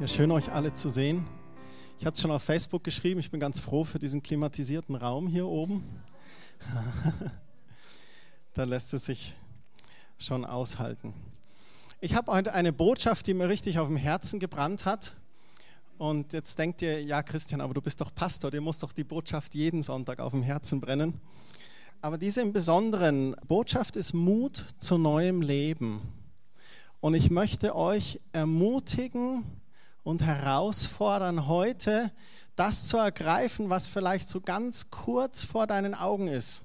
Ja, schön euch alle zu sehen. Ich hatte es schon auf Facebook geschrieben, ich bin ganz froh für diesen klimatisierten Raum hier oben. da lässt es sich schon aushalten. Ich habe heute eine Botschaft, die mir richtig auf dem Herzen gebrannt hat. Und jetzt denkt ihr, ja Christian, aber du bist doch Pastor, dir muss doch die Botschaft jeden Sonntag auf dem Herzen brennen. Aber diese im Besonderen Botschaft ist Mut zu neuem Leben. Und ich möchte euch ermutigen, und herausfordern, heute das zu ergreifen, was vielleicht so ganz kurz vor deinen Augen ist.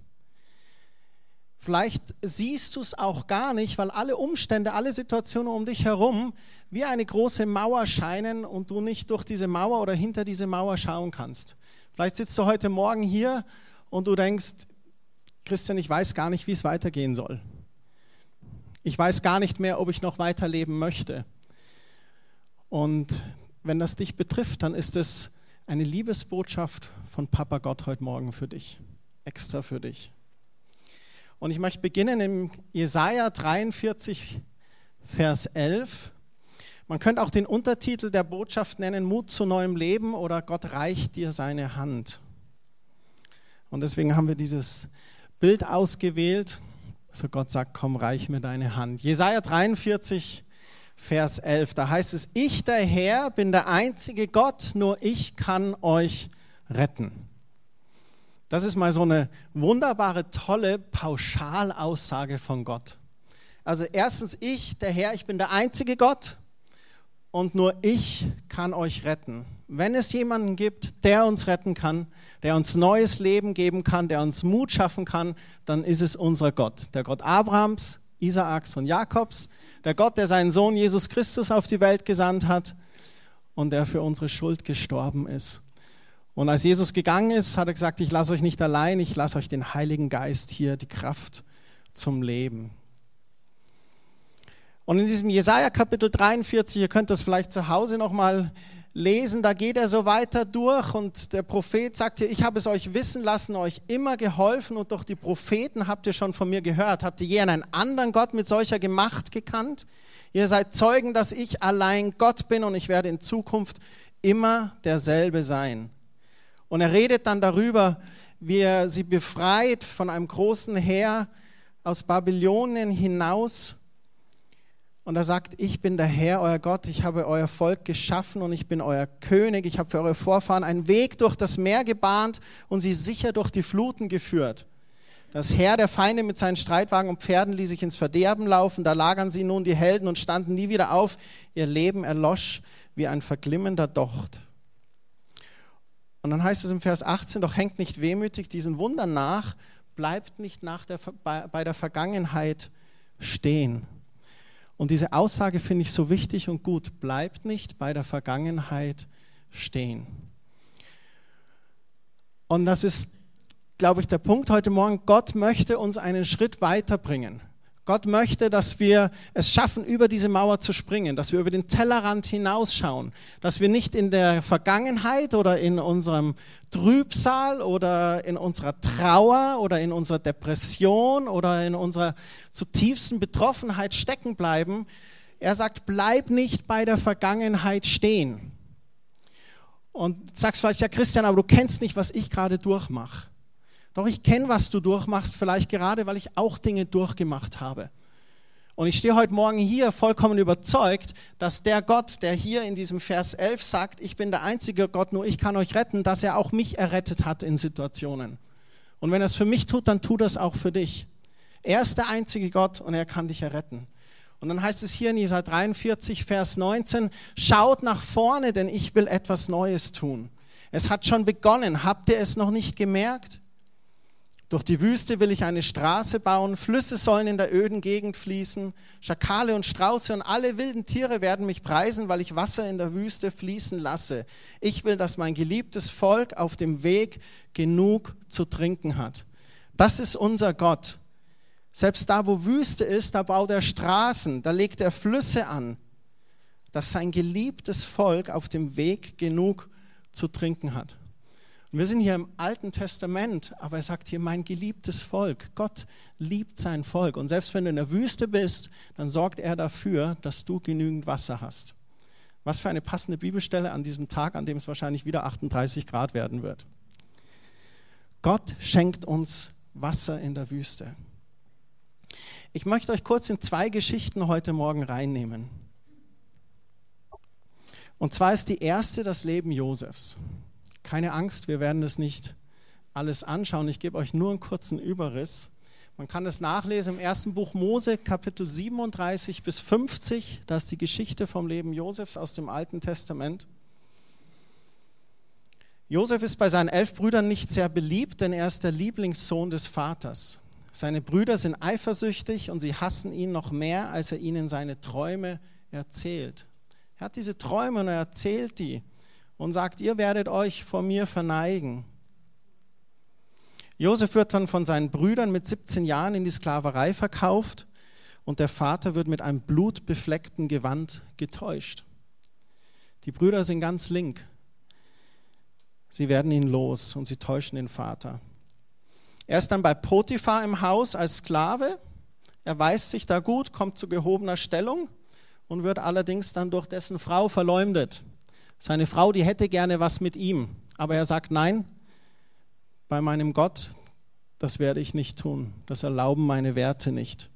Vielleicht siehst du es auch gar nicht, weil alle Umstände, alle Situationen um dich herum wie eine große Mauer scheinen und du nicht durch diese Mauer oder hinter diese Mauer schauen kannst. Vielleicht sitzt du heute Morgen hier und du denkst, Christian, ich weiß gar nicht, wie es weitergehen soll. Ich weiß gar nicht mehr, ob ich noch weiterleben möchte. Und wenn das dich betrifft, dann ist es eine Liebesbotschaft von Papa Gott heute Morgen für dich, extra für dich. Und ich möchte beginnen im Jesaja 43, Vers 11. Man könnte auch den Untertitel der Botschaft nennen: Mut zu neuem Leben oder Gott reicht dir seine Hand. Und deswegen haben wir dieses Bild ausgewählt. So Gott sagt: Komm, reich mir deine Hand. Jesaja 43, Vers 11. Da heißt es, ich der Herr bin der einzige Gott, nur ich kann euch retten. Das ist mal so eine wunderbare, tolle Pauschalaussage von Gott. Also erstens, ich, der Herr, ich bin der einzige Gott und nur ich kann euch retten. Wenn es jemanden gibt, der uns retten kann, der uns neues Leben geben kann, der uns Mut schaffen kann, dann ist es unser Gott. Der Gott Abrahams, Isaaks und Jakobs, der Gott, der seinen Sohn Jesus Christus auf die Welt gesandt hat und der für unsere Schuld gestorben ist. Und als Jesus gegangen ist, hat er gesagt, ich lasse euch nicht allein, ich lasse euch den Heiligen Geist hier, die Kraft zum Leben. Und in diesem Jesaja Kapitel 43, ihr könnt das vielleicht zu Hause nochmal lesen, da geht er so weiter durch und der Prophet sagt hier, ich habe es euch wissen lassen, euch immer geholfen und durch die Propheten habt ihr schon von mir gehört. Habt ihr je einen anderen Gott mit solcher Gemacht gekannt? Ihr seid Zeugen, dass ich allein Gott bin und ich werde in Zukunft immer derselbe sein. Und er redet dann darüber, wie er sie befreit von einem großen Heer aus Babylonien hinaus und er sagt, ich bin der Herr, euer Gott, ich habe euer Volk geschaffen und ich bin euer König. Ich habe für eure Vorfahren einen Weg durch das Meer gebahnt und sie sicher durch die Fluten geführt. Das Heer der Feinde mit seinen Streitwagen und Pferden ließ sich ins Verderben laufen. Da lagern sie nun die Helden und standen nie wieder auf. Ihr Leben erlosch wie ein verglimmender Docht. Und dann heißt es im Vers 18, doch hängt nicht wehmütig diesen Wundern nach, bleibt nicht nach der, bei der Vergangenheit stehen. Und diese Aussage finde ich so wichtig und gut. Bleibt nicht bei der Vergangenheit stehen. Und das ist, glaube ich, der Punkt heute Morgen. Gott möchte uns einen Schritt weiterbringen. Gott möchte, dass wir es schaffen, über diese Mauer zu springen, dass wir über den Tellerrand hinausschauen, dass wir nicht in der Vergangenheit oder in unserem Trübsal oder in unserer Trauer oder in unserer Depression oder in unserer zutiefsten Betroffenheit stecken bleiben. Er sagt, bleib nicht bei der Vergangenheit stehen. Und sagst vielleicht, ja Christian, aber du kennst nicht, was ich gerade durchmache. Doch ich kenne, was du durchmachst, vielleicht gerade, weil ich auch Dinge durchgemacht habe. Und ich stehe heute Morgen hier vollkommen überzeugt, dass der Gott, der hier in diesem Vers 11 sagt, ich bin der einzige Gott, nur ich kann euch retten, dass er auch mich errettet hat in Situationen. Und wenn er es für mich tut, dann tut er es auch für dich. Er ist der einzige Gott und er kann dich erretten. Und dann heißt es hier in Jesaja 43, Vers 19, schaut nach vorne, denn ich will etwas Neues tun. Es hat schon begonnen. Habt ihr es noch nicht gemerkt? Durch die Wüste will ich eine Straße bauen, Flüsse sollen in der öden Gegend fließen, Schakale und Strauße und alle wilden Tiere werden mich preisen, weil ich Wasser in der Wüste fließen lasse. Ich will, dass mein geliebtes Volk auf dem Weg genug zu trinken hat. Das ist unser Gott. Selbst da, wo Wüste ist, da baut er Straßen, da legt er Flüsse an, dass sein geliebtes Volk auf dem Weg genug zu trinken hat. Wir sind hier im Alten Testament, aber er sagt hier, mein geliebtes Volk. Gott liebt sein Volk. Und selbst wenn du in der Wüste bist, dann sorgt er dafür, dass du genügend Wasser hast. Was für eine passende Bibelstelle an diesem Tag, an dem es wahrscheinlich wieder 38 Grad werden wird. Gott schenkt uns Wasser in der Wüste. Ich möchte euch kurz in zwei Geschichten heute Morgen reinnehmen. Und zwar ist die erste das Leben Josefs. Keine Angst, wir werden es nicht alles anschauen. Ich gebe euch nur einen kurzen Überriss. Man kann es nachlesen im ersten Buch Mose, Kapitel 37 bis 50. Da ist die Geschichte vom Leben Josefs aus dem Alten Testament. Josef ist bei seinen elf Brüdern nicht sehr beliebt, denn er ist der Lieblingssohn des Vaters. Seine Brüder sind eifersüchtig und sie hassen ihn noch mehr, als er ihnen seine Träume erzählt. Er hat diese Träume und er erzählt die und sagt, ihr werdet euch vor mir verneigen. Josef wird dann von seinen Brüdern mit 17 Jahren in die Sklaverei verkauft und der Vater wird mit einem blutbefleckten Gewand getäuscht. Die Brüder sind ganz link. Sie werden ihn los und sie täuschen den Vater. Er ist dann bei Potiphar im Haus als Sklave. Er weist sich da gut, kommt zu gehobener Stellung und wird allerdings dann durch dessen Frau verleumdet. Seine Frau, die hätte gerne was mit ihm, aber er sagt, nein, bei meinem Gott, das werde ich nicht tun, das erlauben meine Werte nicht.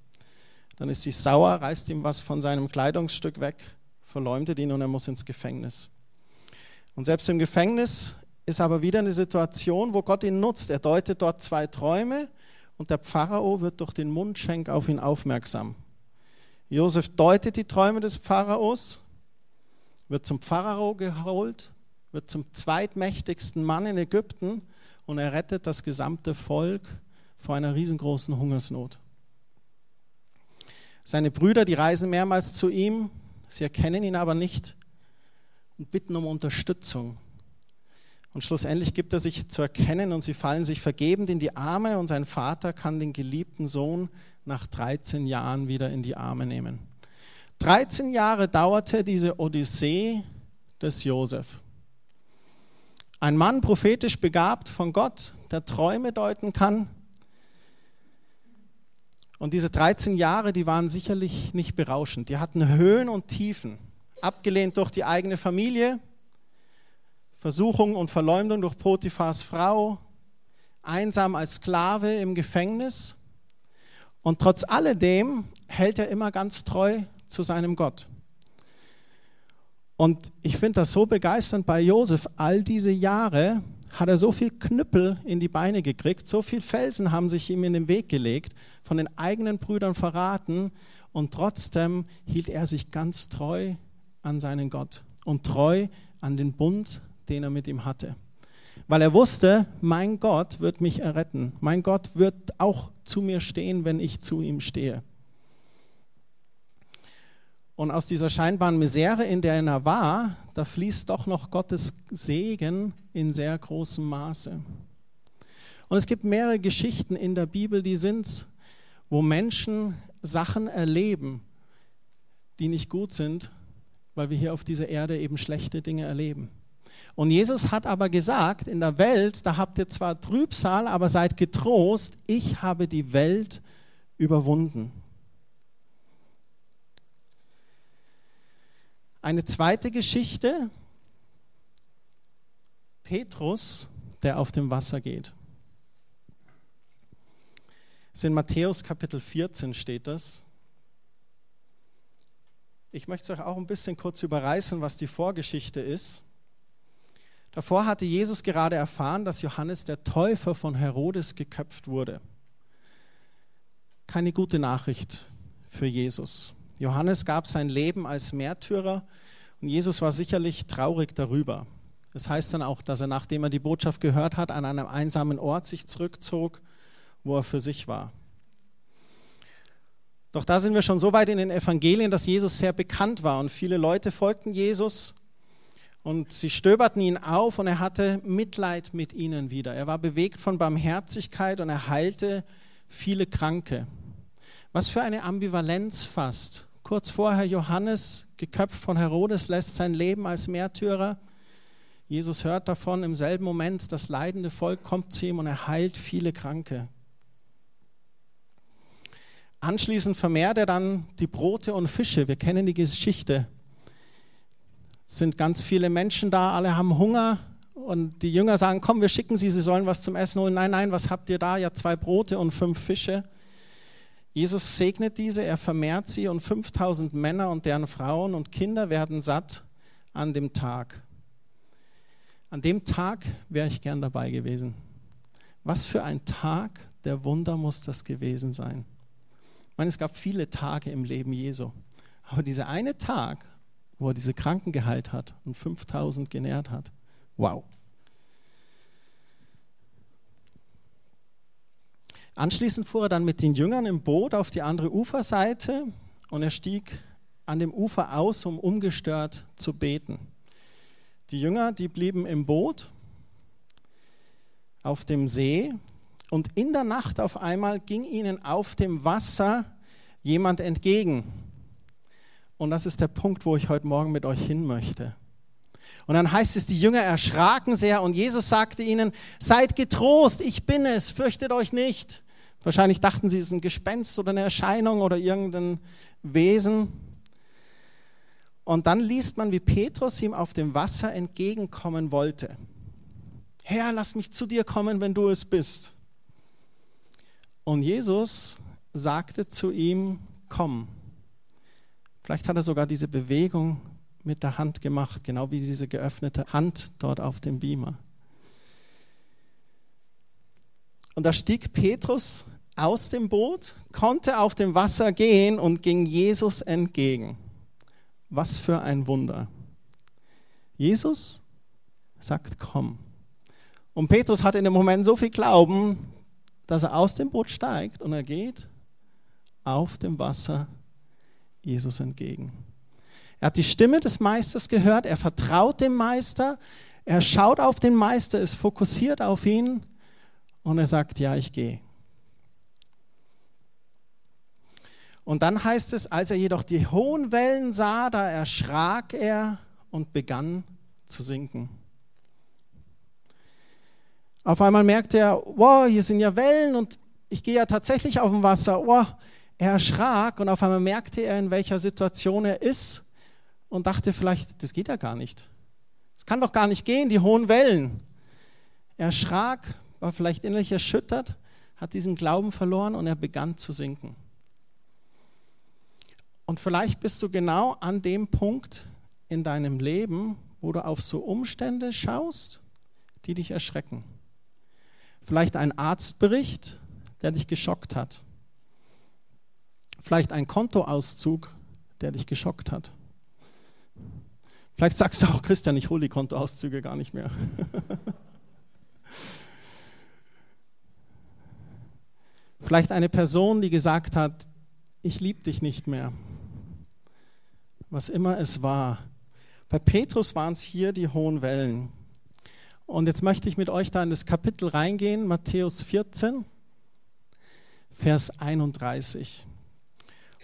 Dann ist sie sauer, reißt ihm was von seinem Kleidungsstück weg, verleumdet ihn und er muss ins Gefängnis. Und selbst im Gefängnis ist aber wieder eine Situation, wo Gott ihn nutzt. Er deutet dort zwei Träume und der Pharao wird durch den Mundschenk auf ihn aufmerksam. Josef deutet die Träume des Pharaos, wird zum Pharao geholt, wird zum zweitmächtigsten Mann in Ägypten und er rettet das gesamte Volk vor einer riesengroßen Hungersnot. Seine Brüder, die reisen mehrmals zu ihm, sie erkennen ihn aber nicht und bitten um Unterstützung. Und schlussendlich gibt er sich zu erkennen und sie fallen sich vergebend in die Arme und sein Vater kann den geliebten Sohn nach 13 Jahren wieder in die Arme nehmen. 13 Jahre dauerte diese Odyssee des Josef. Ein Mann prophetisch begabt von Gott, der Träume deuten kann. Und diese 13 Jahre, die waren sicherlich nicht berauschend. Die hatten Höhen und Tiefen. Abgelehnt durch die eigene Familie, Versuchung und Verleumdung durch Potiphars Frau, einsam als Sklave im Gefängnis. Und trotz alledem hält er immer ganz treu zu seinem Gott. Und ich finde das so begeisternd bei Josef. All diese Jahre hat er so viel Knüppel in die Beine gekriegt, so viele Felsen haben sich ihm in den Weg gelegt, von den eigenen Brüdern verraten und trotzdem hielt er sich ganz treu an seinen Gott und treu an den Bund, den er mit ihm hatte. Weil er wusste, mein Gott wird mich erretten. Mein Gott wird auch zu mir stehen, wenn ich zu ihm stehe. Und aus dieser scheinbaren Misere, in der er war, da fließt doch noch Gottes Segen in sehr großem Maße. Und es gibt mehrere Geschichten in der Bibel, die sind, wo Menschen Sachen erleben, die nicht gut sind, weil wir hier auf dieser Erde eben schlechte Dinge erleben. Und Jesus hat aber gesagt, in der Welt, da habt ihr zwar Trübsal, aber seid getrost, ich habe die Welt überwunden. Eine zweite Geschichte, Petrus, der auf dem Wasser geht. Das in Matthäus Kapitel 14 steht das. Ich möchte euch auch ein bisschen kurz überreißen, was die Vorgeschichte ist. Davor hatte Jesus gerade erfahren, dass Johannes der Täufer von Herodes geköpft wurde. Keine gute Nachricht für Jesus. Johannes gab sein Leben als Märtyrer und Jesus war sicherlich traurig darüber. Das heißt dann auch, dass er, nachdem er die Botschaft gehört hat, an einem einsamen Ort sich zurückzog, wo er für sich war. Doch da sind wir schon so weit in den Evangelien, dass Jesus sehr bekannt war und viele Leute folgten Jesus und sie stöberten ihn auf und er hatte Mitleid mit ihnen wieder. Er war bewegt von Barmherzigkeit und er heilte viele Kranke. Was für eine Ambivalenz fast Kurz vorher Johannes, geköpft von Herodes, lässt sein Leben als Märtyrer. Jesus hört davon im selben Moment, das leidende Volk kommt zu ihm und er heilt viele Kranke. Anschließend vermehrt er dann die Brote und Fische. Wir kennen die Geschichte. Es sind ganz viele Menschen da, alle haben Hunger. Und die Jünger sagen, komm, wir schicken sie, sie sollen was zum Essen holen. Nein, nein, was habt ihr da? Ja, zwei Brote und fünf Fische. Jesus segnet diese, er vermehrt sie und 5000 Männer und deren Frauen und Kinder werden satt an dem Tag. An dem Tag wäre ich gern dabei gewesen. Was für ein Tag der Wunder muss das gewesen sein. Ich meine, es gab viele Tage im Leben Jesu. Aber dieser eine Tag, wo er diese Kranken geheilt hat und 5000 genährt hat, wow. Anschließend fuhr er dann mit den Jüngern im Boot auf die andere Uferseite und er stieg an dem Ufer aus, um ungestört zu beten. Die Jünger, die blieben im Boot auf dem See und in der Nacht auf einmal ging ihnen auf dem Wasser jemand entgegen. Und das ist der Punkt, wo ich heute Morgen mit euch hin möchte. Und dann heißt es, die Jünger erschraken sehr und Jesus sagte ihnen, seid getrost, ich bin es, fürchtet euch nicht. Wahrscheinlich dachten sie, es ist ein Gespenst oder eine Erscheinung oder irgendein Wesen. Und dann liest man, wie Petrus ihm auf dem Wasser entgegenkommen wollte. Herr, lass mich zu dir kommen, wenn du es bist. Und Jesus sagte zu ihm, komm. Vielleicht hat er sogar diese Bewegung mit der Hand gemacht, genau wie diese geöffnete Hand dort auf dem Beamer. Und da stieg Petrus aus dem Boot, konnte auf dem Wasser gehen und ging Jesus entgegen. Was für ein Wunder. Jesus sagt, komm. Und Petrus hat in dem Moment so viel Glauben, dass er aus dem Boot steigt und er geht auf dem Wasser Jesus entgegen. Er hat die Stimme des Meisters gehört, er vertraut dem Meister, er schaut auf den Meister, ist fokussiert auf ihn und er sagt, ja, ich gehe. Und dann heißt es, als er jedoch die hohen Wellen sah, da erschrak er und begann zu sinken. Auf einmal merkte er, wow, hier sind ja Wellen und ich gehe ja tatsächlich auf dem Wasser. Wow, er erschrak und auf einmal merkte er, in welcher Situation er ist und dachte vielleicht, das geht ja gar nicht. Es kann doch gar nicht gehen, die hohen Wellen. Er erschrak, war vielleicht innerlich erschüttert, hat diesen Glauben verloren und er begann zu sinken. Und vielleicht bist du genau an dem Punkt in deinem Leben, wo du auf so Umstände schaust, die dich erschrecken. Vielleicht ein Arztbericht, der dich geschockt hat. Vielleicht ein Kontoauszug, der dich geschockt hat. Vielleicht sagst du auch, Christian, ich hole die Kontoauszüge gar nicht mehr. Vielleicht eine Person, die gesagt hat, ich liebe dich nicht mehr was immer es war. Bei Petrus waren es hier die hohen Wellen. Und jetzt möchte ich mit euch da in das Kapitel reingehen, Matthäus 14, Vers 31.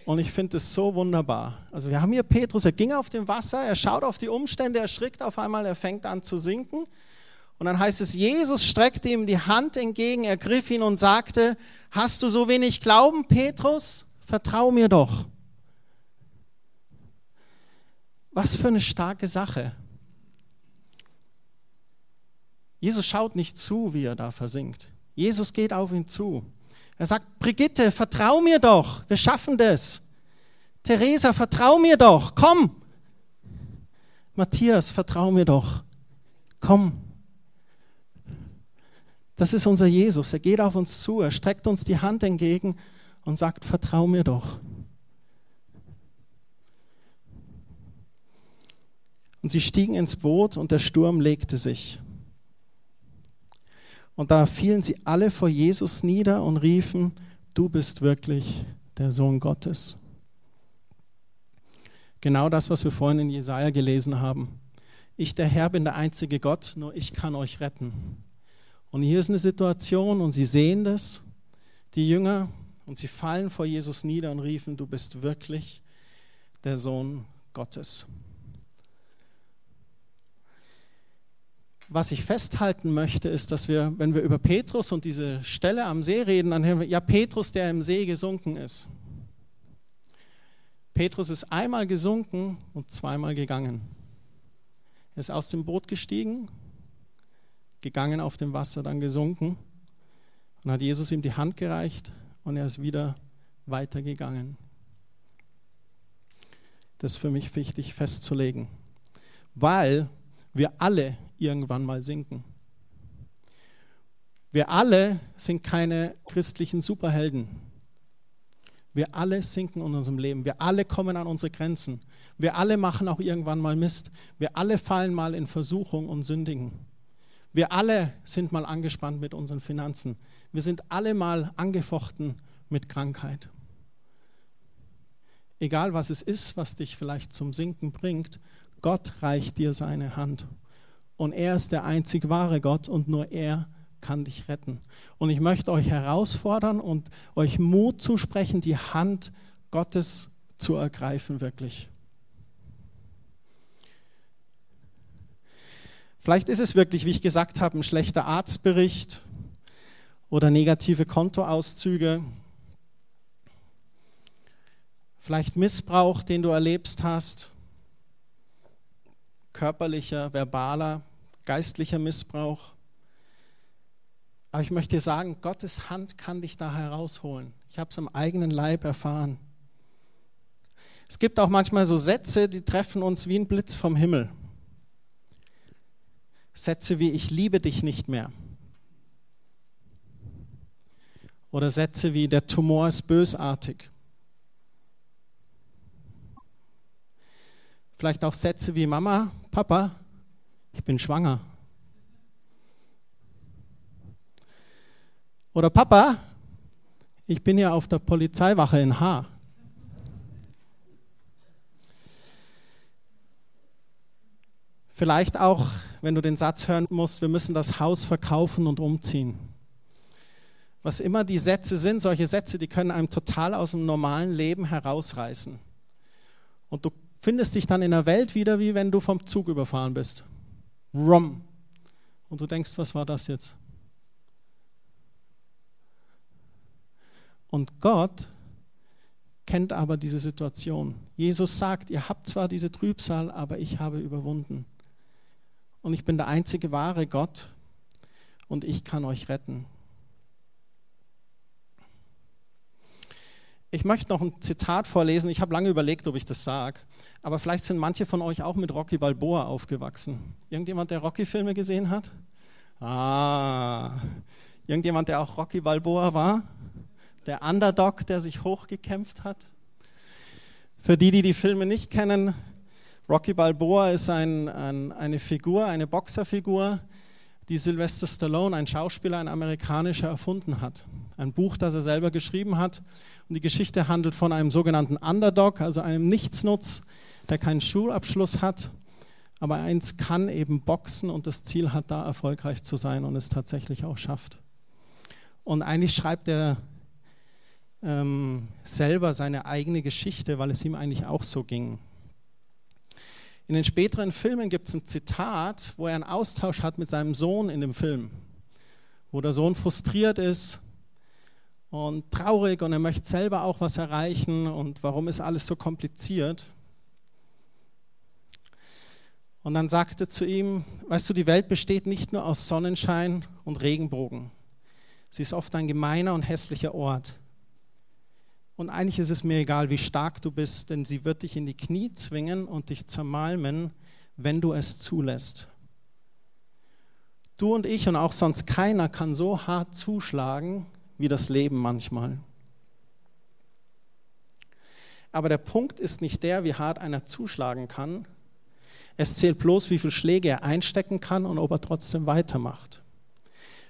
Und ich finde es so wunderbar. Also wir haben hier Petrus, er ging auf dem Wasser, er schaut auf die Umstände, er schrickt auf einmal, er fängt an zu sinken. Und dann heißt es, Jesus streckte ihm die Hand entgegen, ergriff ihn und sagte, hast du so wenig Glauben, Petrus? Vertrau mir doch. Was für eine starke Sache. Jesus schaut nicht zu, wie er da versinkt. Jesus geht auf ihn zu. Er sagt, Brigitte, vertrau mir doch, wir schaffen das. Theresa, vertrau mir doch, komm. Matthias, vertrau mir doch, komm. Das ist unser Jesus. Er geht auf uns zu, er streckt uns die Hand entgegen und sagt, vertrau mir doch. Und sie stiegen ins Boot und der Sturm legte sich. Und da fielen sie alle vor Jesus nieder und riefen, du bist wirklich der Sohn Gottes. Genau das, was wir vorhin in Jesaja gelesen haben. Ich, der Herr, bin der einzige Gott, nur ich kann euch retten. Und hier ist eine Situation und sie sehen das, die Jünger, und sie fallen vor Jesus nieder und riefen, du bist wirklich der Sohn Gottes. Was ich festhalten möchte, ist, dass wir, wenn wir über Petrus und diese Stelle am See reden, dann hören wir, ja, Petrus, der im See gesunken ist. Petrus ist einmal gesunken und zweimal gegangen. Er ist aus dem Boot gestiegen, gegangen auf dem Wasser, dann gesunken und hat Jesus ihm die Hand gereicht und er ist wieder weitergegangen. Das ist für mich wichtig festzulegen, weil wir alle irgendwann mal sinken. Wir alle sind keine christlichen Superhelden. Wir alle sinken in unserem Leben. Wir alle kommen an unsere Grenzen. Wir alle machen auch irgendwann mal Mist. Wir alle fallen mal in Versuchung und sündigen. Wir alle sind mal angespannt mit unseren Finanzen. Wir sind alle mal angefochten mit Krankheit. Egal was es ist, was dich vielleicht zum Sinken bringt, Gott reicht dir seine Hand. Und er ist der einzig wahre Gott und nur er kann dich retten. Und ich möchte euch herausfordern und euch Mut zusprechen, die Hand Gottes zu ergreifen, wirklich. Vielleicht ist es wirklich, wie ich gesagt habe, ein schlechter Arztbericht oder negative Kontoauszüge. Vielleicht Missbrauch, den du erlebst hast, körperlicher, verbaler, geistlicher Missbrauch. Aber ich möchte dir sagen, Gottes Hand kann dich da herausholen. Ich habe es am eigenen Leib erfahren. Es gibt auch manchmal so Sätze, die treffen uns wie ein Blitz vom Himmel. Sätze wie ich liebe dich nicht mehr. Oder Sätze wie der Tumor ist bösartig. Vielleicht auch Sätze wie Mama, Papa, ich bin schwanger. Oder Papa, ich bin ja auf der Polizeiwache in H. Vielleicht auch, wenn du den Satz hören musst, wir müssen das Haus verkaufen und umziehen. Was immer die Sätze sind, solche Sätze, die können einem total aus dem normalen Leben herausreißen. Und du findest dich dann in der Welt wieder, wie wenn du vom Zug überfahren bist. Rum. Und du denkst, was war das jetzt? Und Gott kennt aber diese Situation. Jesus sagt, ihr habt zwar diese Trübsal, aber ich habe überwunden. Und ich bin der einzige wahre Gott und ich kann euch retten. Ich möchte noch ein Zitat vorlesen. Ich habe lange überlegt, ob ich das sage. Aber vielleicht sind manche von euch auch mit Rocky Balboa aufgewachsen. Irgendjemand, der Rocky-Filme gesehen hat? Ah, irgendjemand, der auch Rocky Balboa war? der Underdog, der sich hochgekämpft hat. Für die, die die Filme nicht kennen, Rocky Balboa ist ein, ein, eine Figur, eine Boxerfigur, die Sylvester Stallone, ein Schauspieler, ein amerikanischer, erfunden hat. Ein Buch, das er selber geschrieben hat. Und die Geschichte handelt von einem sogenannten Underdog, also einem Nichtsnutz, der keinen Schulabschluss hat, aber eins kann eben boxen und das Ziel hat, da erfolgreich zu sein und es tatsächlich auch schafft. Und eigentlich schreibt er ähm, selber seine eigene Geschichte, weil es ihm eigentlich auch so ging. In den späteren Filmen gibt es ein Zitat, wo er einen Austausch hat mit seinem Sohn in dem Film, wo der Sohn frustriert ist und traurig und er möchte selber auch was erreichen und warum ist alles so kompliziert. Und dann sagte zu ihm, weißt du, die Welt besteht nicht nur aus Sonnenschein und Regenbogen. Sie ist oft ein gemeiner und hässlicher Ort. Und eigentlich ist es mir egal, wie stark du bist, denn sie wird dich in die Knie zwingen und dich zermalmen, wenn du es zulässt. Du und ich und auch sonst keiner kann so hart zuschlagen wie das Leben manchmal. Aber der Punkt ist nicht der, wie hart einer zuschlagen kann. Es zählt bloß, wie viele Schläge er einstecken kann und ob er trotzdem weitermacht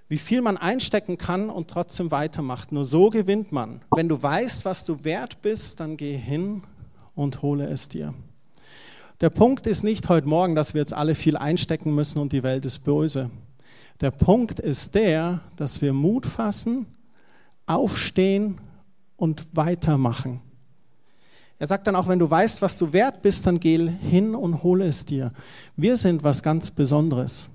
wie viel man einstecken kann und trotzdem weitermacht. Nur so gewinnt man. Wenn du weißt, was du wert bist, dann geh hin und hole es dir. Der Punkt ist nicht heute Morgen, dass wir jetzt alle viel einstecken müssen und die Welt ist böse. Der Punkt ist der, dass wir Mut fassen, aufstehen und weitermachen. Er sagt dann auch, wenn du weißt, was du wert bist, dann geh hin und hole es dir. Wir sind was ganz Besonderes.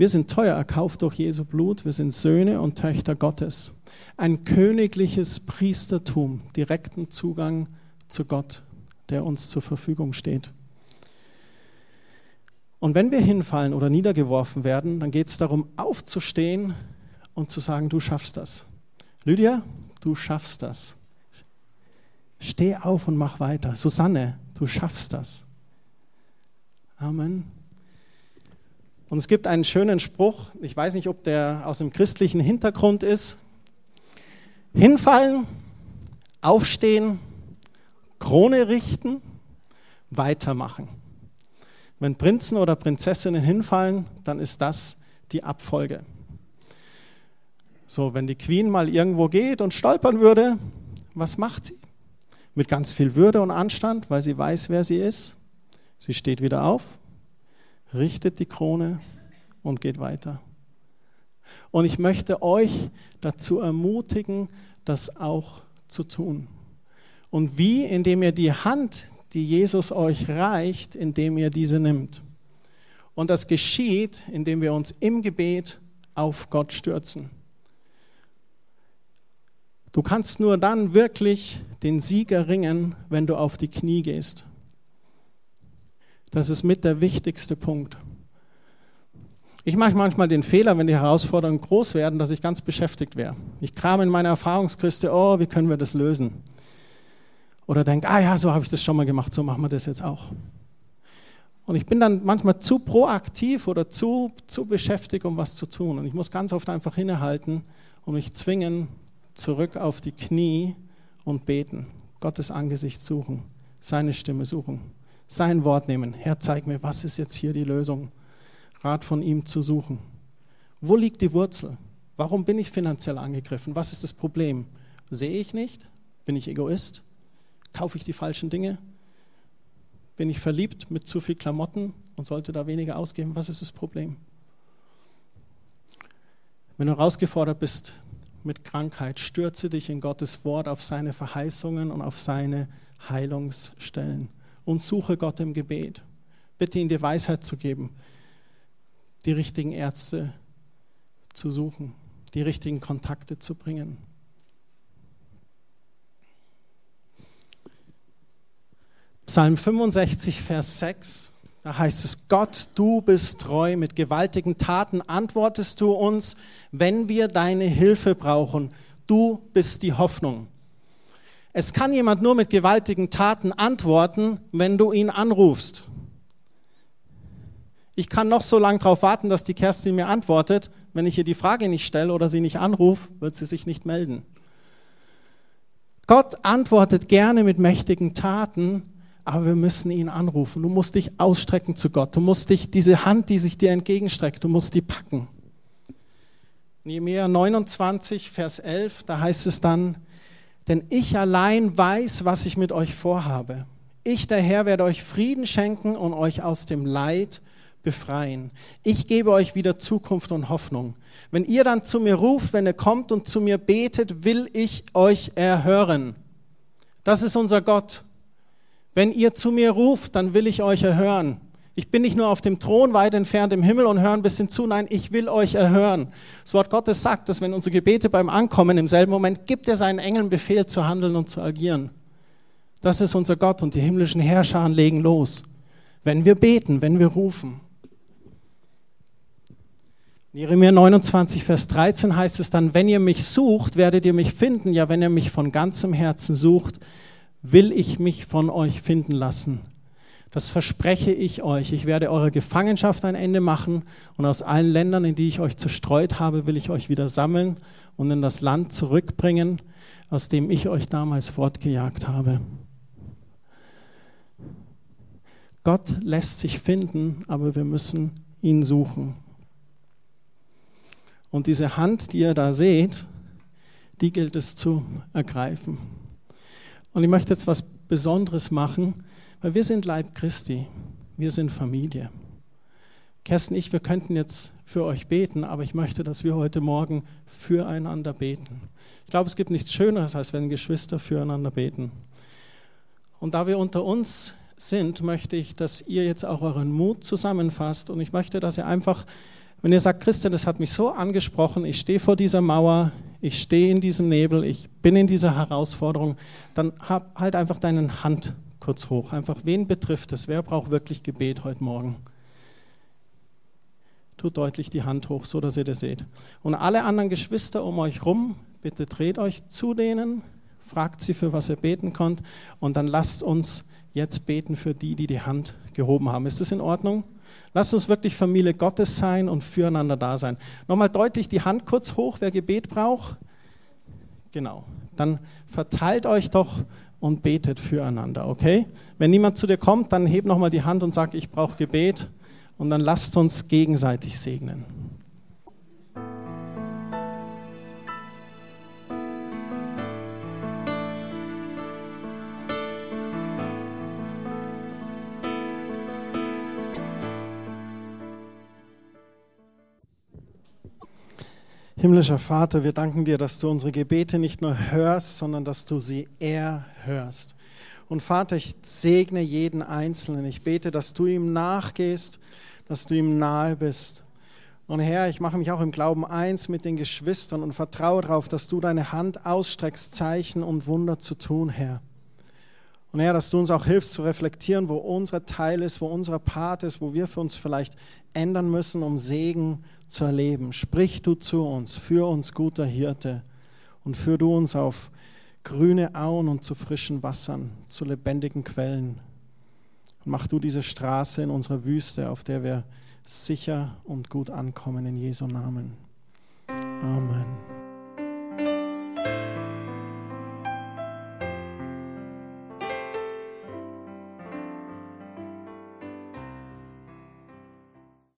Wir sind teuer erkauft durch Jesu Blut. Wir sind Söhne und Töchter Gottes. Ein königliches Priestertum, direkten Zugang zu Gott, der uns zur Verfügung steht. Und wenn wir hinfallen oder niedergeworfen werden, dann geht es darum, aufzustehen und zu sagen, du schaffst das. Lydia, du schaffst das. Steh auf und mach weiter. Susanne, du schaffst das. Amen. Und es gibt einen schönen Spruch, ich weiß nicht, ob der aus dem christlichen Hintergrund ist. Hinfallen, aufstehen, Krone richten, weitermachen. Wenn Prinzen oder Prinzessinnen hinfallen, dann ist das die Abfolge. So, wenn die Queen mal irgendwo geht und stolpern würde, was macht sie? Mit ganz viel Würde und Anstand, weil sie weiß, wer sie ist. Sie steht wieder auf, richtet die Krone und geht weiter. Und ich möchte euch dazu ermutigen, das auch zu tun. Und wie? Indem ihr die Hand, die Jesus euch reicht, indem ihr diese nimmt. Und das geschieht, indem wir uns im Gebet auf Gott stürzen. Du kannst nur dann wirklich den Sieg erringen, wenn du auf die Knie gehst. Das ist mit der wichtigste Punkt. Ich mache manchmal den Fehler, wenn die Herausforderungen groß werden, dass ich ganz beschäftigt wäre. Ich kram in meiner Erfahrungskiste, oh, wie können wir das lösen? Oder denke, ah ja, so habe ich das schon mal gemacht, so machen wir das jetzt auch. Und ich bin dann manchmal zu proaktiv oder zu, zu beschäftigt, um was zu tun. Und ich muss ganz oft einfach innehalten und mich zwingen, zurück auf die Knie und beten. Gottes Angesicht suchen, seine Stimme suchen, sein Wort nehmen. Herr, zeig mir, was ist jetzt hier die Lösung? Rat von ihm zu suchen. Wo liegt die Wurzel? Warum bin ich finanziell angegriffen? Was ist das Problem? Sehe ich nicht? Bin ich Egoist? Kaufe ich die falschen Dinge? Bin ich verliebt mit zu viel Klamotten und sollte da weniger ausgeben? Was ist das Problem? Wenn du herausgefordert bist mit Krankheit, stürze dich in Gottes Wort auf seine Verheißungen und auf seine Heilungsstellen und suche Gott im Gebet. Bitte ihn dir Weisheit zu geben, die richtigen Ärzte zu suchen, die richtigen Kontakte zu bringen. Psalm 65, Vers 6, da heißt es, Gott, du bist treu, mit gewaltigen Taten antwortest du uns, wenn wir deine Hilfe brauchen. Du bist die Hoffnung. Es kann jemand nur mit gewaltigen Taten antworten, wenn du ihn anrufst. Ich kann noch so lange darauf warten, dass die Kerstin mir antwortet. Wenn ich ihr die Frage nicht stelle oder sie nicht anrufe, wird sie sich nicht melden. Gott antwortet gerne mit mächtigen Taten, aber wir müssen ihn anrufen. Du musst dich ausstrecken zu Gott. Du musst dich, diese Hand, die sich dir entgegenstreckt, du musst die packen. Nehemiah 29, Vers 11, da heißt es dann, denn ich allein weiß, was ich mit euch vorhabe. Ich, der Herr, werde euch Frieden schenken und euch aus dem Leid befreien. Ich gebe euch wieder Zukunft und Hoffnung. Wenn ihr dann zu mir ruft, wenn ihr kommt und zu mir betet, will ich euch erhören. Das ist unser Gott. Wenn ihr zu mir ruft, dann will ich euch erhören. Ich bin nicht nur auf dem Thron weit entfernt im Himmel und höre ein bisschen zu, nein, ich will euch erhören. Das Wort Gottes sagt, dass wenn unsere Gebete beim Ankommen im selben Moment gibt er seinen Engeln Befehl zu handeln und zu agieren. Das ist unser Gott und die himmlischen Herrscher legen los. Wenn wir beten, wenn wir rufen. In Jeremia 29, Vers 13 heißt es dann, wenn ihr mich sucht, werdet ihr mich finden. Ja, wenn ihr mich von ganzem Herzen sucht, will ich mich von euch finden lassen. Das verspreche ich euch. Ich werde eurer Gefangenschaft ein Ende machen und aus allen Ländern, in die ich euch zerstreut habe, will ich euch wieder sammeln und in das Land zurückbringen, aus dem ich euch damals fortgejagt habe. Gott lässt sich finden, aber wir müssen ihn suchen. Und diese Hand, die ihr da seht, die gilt es zu ergreifen. Und ich möchte jetzt was Besonderes machen, weil wir sind Leib Christi, wir sind Familie. Kerstin, ich, wir könnten jetzt für euch beten, aber ich möchte, dass wir heute Morgen füreinander beten. Ich glaube, es gibt nichts Schöneres, als wenn Geschwister füreinander beten. Und da wir unter uns sind, möchte ich, dass ihr jetzt auch euren Mut zusammenfasst und ich möchte, dass ihr einfach wenn ihr sagt, Christian, das hat mich so angesprochen, ich stehe vor dieser Mauer, ich stehe in diesem Nebel, ich bin in dieser Herausforderung, dann halt einfach deine Hand kurz hoch. Einfach, wen betrifft es? Wer braucht wirklich Gebet heute Morgen? tut deutlich die Hand hoch, so dass ihr das seht. Und alle anderen Geschwister um euch rum, bitte dreht euch zu denen, fragt sie, für was ihr beten könnt und dann lasst uns jetzt beten für die, die die Hand gehoben haben. Ist das in Ordnung? Lasst uns wirklich Familie Gottes sein und füreinander da sein. Nochmal deutlich die Hand kurz hoch, wer Gebet braucht. Genau. Dann verteilt euch doch und betet füreinander, okay? Wenn niemand zu dir kommt, dann heb nochmal die Hand und sag, ich brauche Gebet und dann lasst uns gegenseitig segnen. Himmlischer Vater, wir danken dir, dass du unsere Gebete nicht nur hörst, sondern dass du sie erhörst. Und Vater, ich segne jeden Einzelnen. Ich bete, dass du ihm nachgehst, dass du ihm nahe bist. Und Herr, ich mache mich auch im Glauben eins mit den Geschwistern und vertraue darauf, dass du deine Hand ausstreckst, Zeichen und Wunder zu tun, Herr. Und Herr, dass du uns auch hilfst zu reflektieren, wo unser Teil ist, wo unser Part ist, wo wir für uns vielleicht ändern müssen, um Segen zu erleben. Sprich du zu uns, für uns guter Hirte und führ du uns auf grüne Auen und zu frischen Wassern, zu lebendigen Quellen. Und mach du diese Straße in unserer Wüste, auf der wir sicher und gut ankommen in Jesu Namen. Amen.